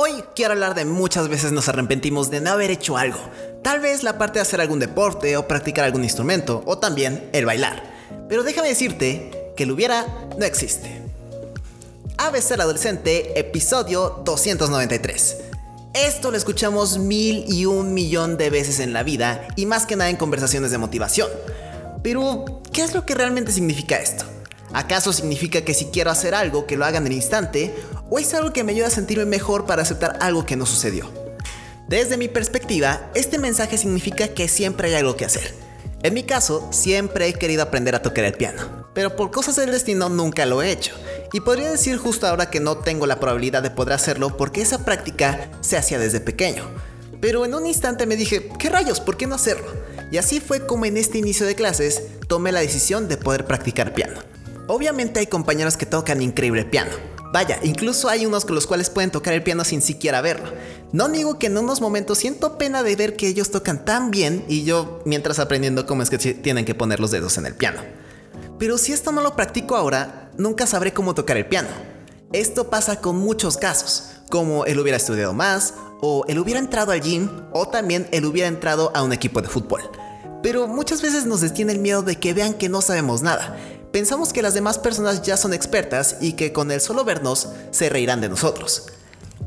Hoy quiero hablar de muchas veces nos arrepentimos de no haber hecho algo. Tal vez la parte de hacer algún deporte o practicar algún instrumento o también el bailar. Pero déjame decirte que el hubiera no existe. ABC el adolescente, episodio 293. Esto lo escuchamos mil y un millón de veces en la vida y más que nada en conversaciones de motivación. Pero, ¿qué es lo que realmente significa esto? ¿Acaso significa que si quiero hacer algo que lo haga en el instante? ¿O es algo que me ayuda a sentirme mejor para aceptar algo que no sucedió? Desde mi perspectiva, este mensaje significa que siempre hay algo que hacer. En mi caso, siempre he querido aprender a tocar el piano, pero por cosas del destino nunca lo he hecho. Y podría decir justo ahora que no tengo la probabilidad de poder hacerlo porque esa práctica se hacía desde pequeño. Pero en un instante me dije, ¿qué rayos? ¿Por qué no hacerlo? Y así fue como en este inicio de clases tomé la decisión de poder practicar piano. Obviamente hay compañeros que tocan increíble piano. Vaya, incluso hay unos con los cuales pueden tocar el piano sin siquiera verlo. No digo que en unos momentos siento pena de ver que ellos tocan tan bien y yo mientras aprendiendo cómo es que tienen que poner los dedos en el piano. Pero si esto no lo practico ahora, nunca sabré cómo tocar el piano. Esto pasa con muchos casos, como el hubiera estudiado más, o el hubiera entrado al gym, o también el hubiera entrado a un equipo de fútbol. Pero muchas veces nos detiene el miedo de que vean que no sabemos nada. Pensamos que las demás personas ya son expertas y que con el solo vernos se reirán de nosotros.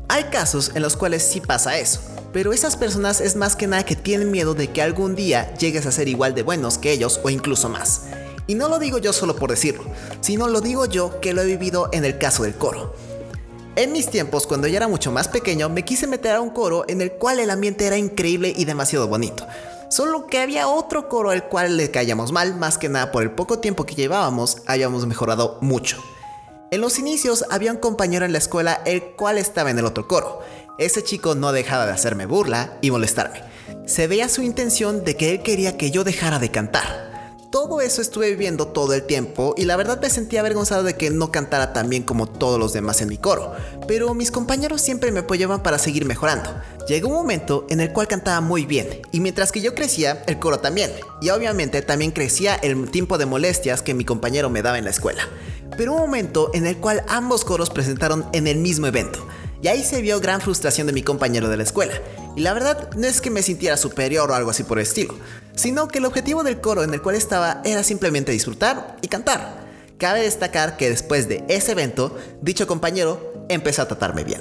Hay casos en los cuales sí pasa eso, pero esas personas es más que nada que tienen miedo de que algún día llegues a ser igual de buenos que ellos o incluso más. Y no lo digo yo solo por decirlo, sino lo digo yo que lo he vivido en el caso del coro. En mis tiempos, cuando yo era mucho más pequeño, me quise meter a un coro en el cual el ambiente era increíble y demasiado bonito. Solo que había otro coro al cual le caíamos mal, más que nada por el poco tiempo que llevábamos, habíamos mejorado mucho. En los inicios había un compañero en la escuela el cual estaba en el otro coro. Ese chico no dejaba de hacerme burla y molestarme. Se veía su intención de que él quería que yo dejara de cantar. Todo eso estuve viviendo todo el tiempo y la verdad me sentía avergonzado de que no cantara tan bien como todos los demás en mi coro, pero mis compañeros siempre me apoyaban para seguir mejorando. Llegó un momento en el cual cantaba muy bien y mientras que yo crecía, el coro también, y obviamente también crecía el tiempo de molestias que mi compañero me daba en la escuela. Pero un momento en el cual ambos coros presentaron en el mismo evento, y ahí se vio gran frustración de mi compañero de la escuela. Y la verdad no es que me sintiera superior o algo así por el estilo, sino que el objetivo del coro en el cual estaba era simplemente disfrutar y cantar. Cabe destacar que después de ese evento, dicho compañero empezó a tratarme bien.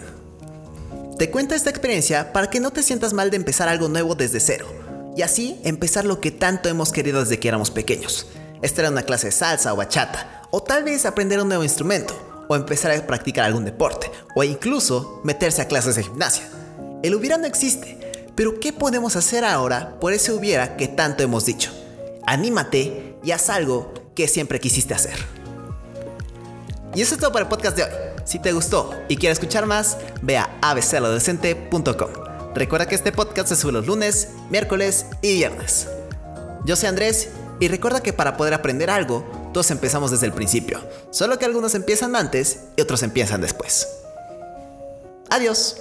Te cuento esta experiencia para que no te sientas mal de empezar algo nuevo desde cero, y así empezar lo que tanto hemos querido desde que éramos pequeños. Esta era una clase de salsa o bachata, o tal vez aprender un nuevo instrumento, o empezar a practicar algún deporte, o incluso meterse a clases de gimnasia. El hubiera no existe, pero ¿qué podemos hacer ahora por ese hubiera que tanto hemos dicho? Anímate y haz algo que siempre quisiste hacer. Y eso es todo para el podcast de hoy. Si te gustó y quieres escuchar más, ve a abcladolescente.com. Recuerda que este podcast se sube los lunes, miércoles y viernes. Yo soy Andrés y recuerda que para poder aprender algo, todos empezamos desde el principio, solo que algunos empiezan antes y otros empiezan después. Adiós.